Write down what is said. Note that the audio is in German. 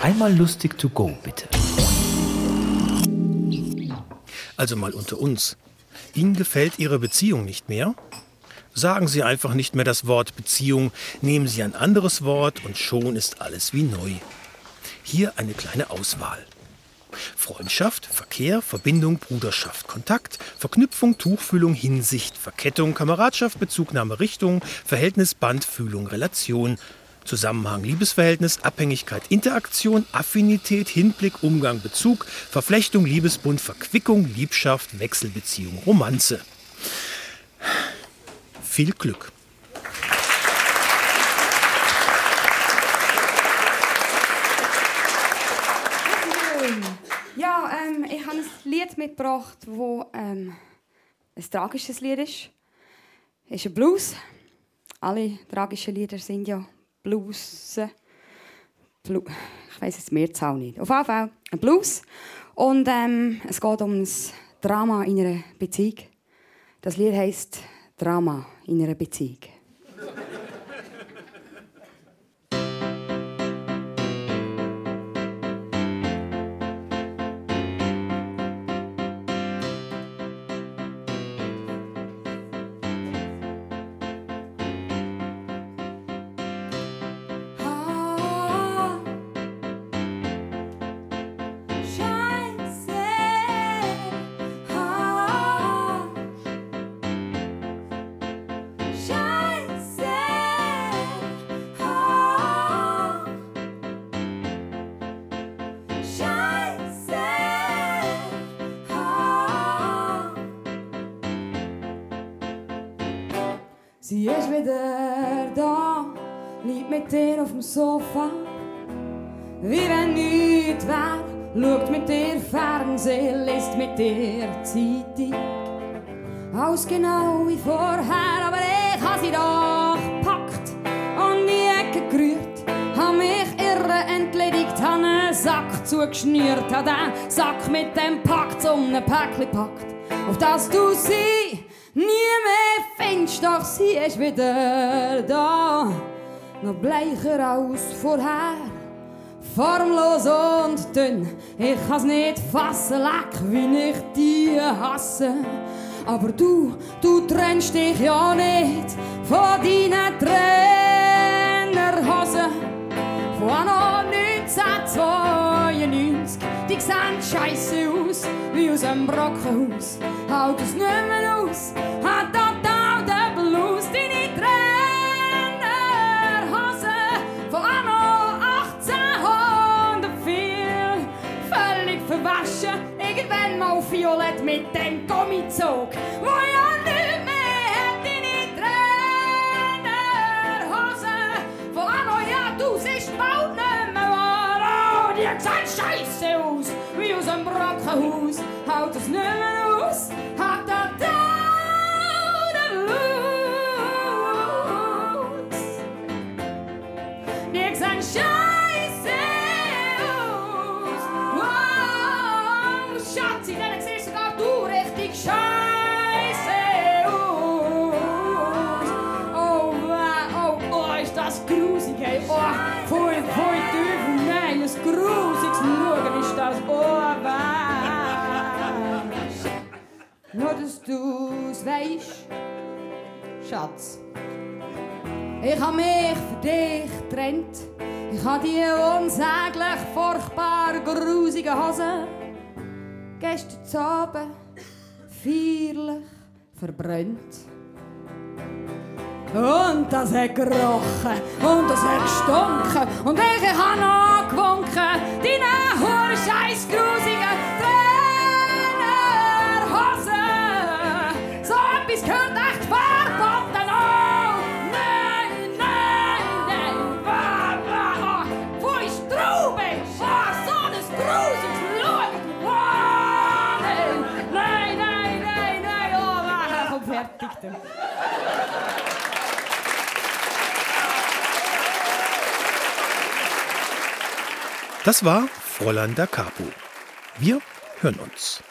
Einmal lustig to go, bitte. Also mal unter uns. Ihnen gefällt Ihre Beziehung nicht mehr? Sagen Sie einfach nicht mehr das Wort Beziehung, nehmen Sie ein anderes Wort und schon ist alles wie neu. Hier eine kleine Auswahl. Freundschaft, Verkehr, Verbindung, Bruderschaft, Kontakt, Verknüpfung, Tuchfühlung, Hinsicht, Verkettung, Kameradschaft, Bezugnahme, Richtung, Verhältnis, Band, Fühlung, Relation, Zusammenhang, Liebesverhältnis, Abhängigkeit, Interaktion, Affinität, Hinblick, Umgang, Bezug, Verflechtung, Liebesbund, Verquickung, Liebschaft, Wechselbeziehung, Romanze. Viel Glück. Ja, ähm, ich habe ein Lied mitgebracht, das ähm, ein tragisches Lied ist. Es ist ein Blues. Alle tragischen Lieder sind ja Blues. Blu ich weiß jetzt mehr Zahl nicht. Auf jeden Fall ein Blues. Und ähm, es geht um ein Drama in einer Beziehung. Das Lied heißt Drama in einer Beziehung. Sie ist wieder da, liegt mit dir auf dem Sofa. Wie wenn nichts wär, schaut mit dir Fernsehen, liest mit dir Zeitung. Alles genau wie vorher, aber ich hab sie doch gepackt und die Ecke gerührt. Hab mich irre entledigt, hab einen Sack zugeschnürt, hab den Sack mit dem Pakt um ein Päckchen packt, auf das du sie nie mehr findest, doch sie ist wieder da. Noch bleicher als vorher, formlos und dünn. Ich kann's nicht fassen, leck, wie ich die hasse. Aber du, du trennst dich ja nicht von deinen Trainerhosen. Von anno 1992, die sehen scheisse aus, wie aus einem Brockenhaus. Halt es nicht mehr aus, hat total den Blues, deine Trainerhosen. Von anno 1804, völlig verwaschen, irgendwann mal violett mit dem Gummizug, wo ja nicht oh, die sehen scheisse aus, wie aus einem Brockenhaus. Haut es nicht mehr aus, dass du's weisst, Schatz. Ich hab mich für dich getrennt. Ich hab die unsäglich furchtbar grusigen Hosen gestern Abend feierlich verbrannt. Und das hat gerochen und das hat gestunken und ich hab noch gewunken, deine du. Das war Fräulein da Capo. Wir hören uns.